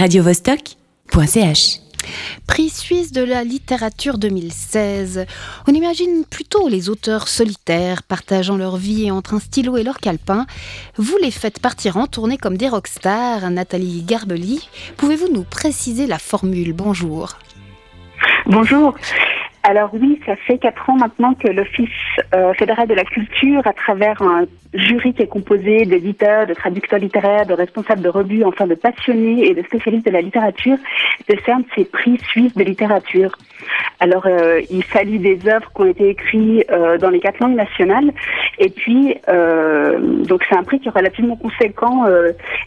radiovostok.ch. Prix suisse de la littérature 2016. On imagine plutôt les auteurs solitaires partageant leur vie entre un stylo et leur calepin. Vous les faites partir en tournée comme des rockstars, Nathalie Garbely. Pouvez-vous nous préciser la formule? Bonjour. Bonjour. Alors oui, ça fait quatre ans maintenant que l'Office euh, fédéral de la culture, à travers un jury qui est composé d'éditeurs, de traducteurs littéraires, de responsables de revues, enfin de passionnés et de spécialistes de la littérature, décerne ces prix suisses de littérature. Alors euh, il s'allie des œuvres qui ont été écrites euh, dans les quatre langues nationales, et puis donc c'est un prix qui est relativement conséquent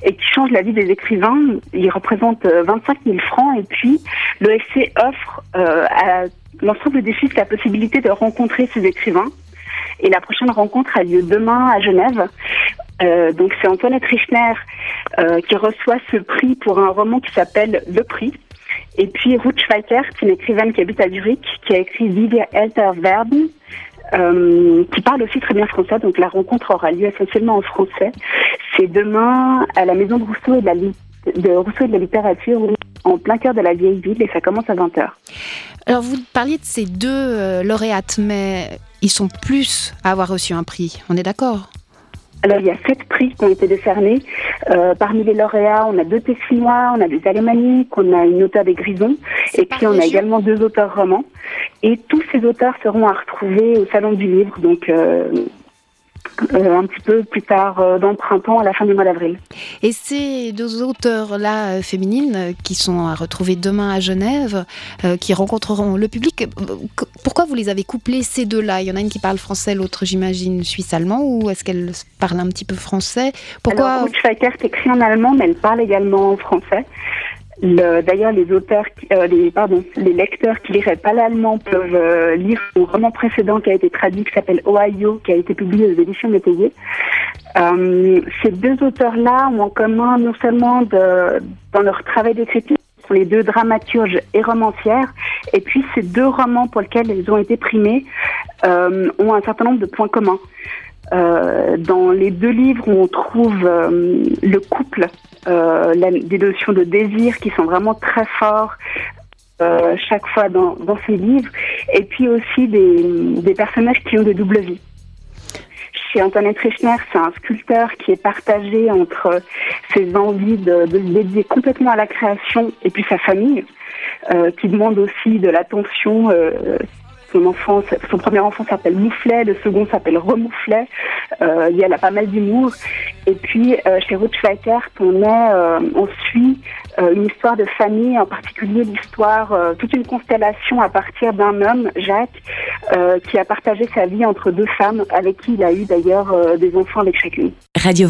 et qui change la vie des écrivains. Il représente 25 000 francs, et puis l'OFC offre à l'ensemble des filles la possibilité de rencontrer ces écrivains. Et la prochaine rencontre a lieu demain à Genève. Euh, donc c'est Antoinette Richner euh, qui reçoit ce prix pour un roman qui s'appelle Le Prix. Et puis Ruth Schweikert, une écrivaine qui habite à Zurich, qui a écrit Vive Elter Verben, euh, qui parle aussi très bien français. Donc la rencontre aura lieu essentiellement en français. C'est demain à la Maison de Rousseau et de la, de Rousseau et de la littérature, en plein cœur de la vieille ville, et ça commence à 20h. Alors vous parliez de ces deux euh, lauréates, mais ils sont plus à avoir reçu un prix, on est d'accord? Alors, il y a sept prix qui ont été décernés. Euh, parmi les lauréats, on a deux Tessinois, on a des Alémaniques, on a une auteure des Grisons, et puis on a également deux auteurs romans. Et tous ces auteurs seront à retrouver au Salon du Livre, donc euh, un petit peu plus tard euh, dans le printemps, à la fin du mois d'avril. Et ces deux auteurs-là euh, féminines qui sont à retrouver demain à Genève, qui rencontreront le public, pourquoi vous les avez couplés ces deux-là? Il y en a une qui parle français, l'autre j'imagine suisse-allemand, ou est-ce qu'elle parle un petit peu français? Pourquoi Alors, Schweikert écrit en allemand, mais elle parle également en français. D'ailleurs, les auteurs, euh, les, lecteurs qui liraient pas l'allemand peuvent euh, lire son roman précédent qui a été traduit, qui s'appelle Ohio, qui a été publié aux éditions Métayer. Euh, ces deux auteurs-là ont en commun non seulement dans leur travail d'écriture, sont les deux dramaturges et romancières, et puis ces deux romans pour lesquels ils ont été primés euh, ont un certain nombre de points communs. Euh, dans les deux livres, on trouve euh, le couple, euh, des notions de désir qui sont vraiment très forts chaque fois dans, ces livres, et puis aussi des, personnages qui ont de doubles vies. Chez Antoinette Richner, c'est un sculpteur qui est partagé entre ses envies de, de, se dédier complètement à la création et puis sa famille, qui demande aussi de l'attention son enfant, son premier enfant s'appelle Mouflet, le second s'appelle Remouflet. Euh, il y a pas mal d'humour. Et puis euh, chez Ruth Schweikert, on est, euh, suit une histoire de famille, en particulier l'histoire, toute une constellation à partir d'un homme, Jacques, qui a partagé sa vie entre deux femmes, avec qui il a eu d'ailleurs des enfants avec chacune. Radio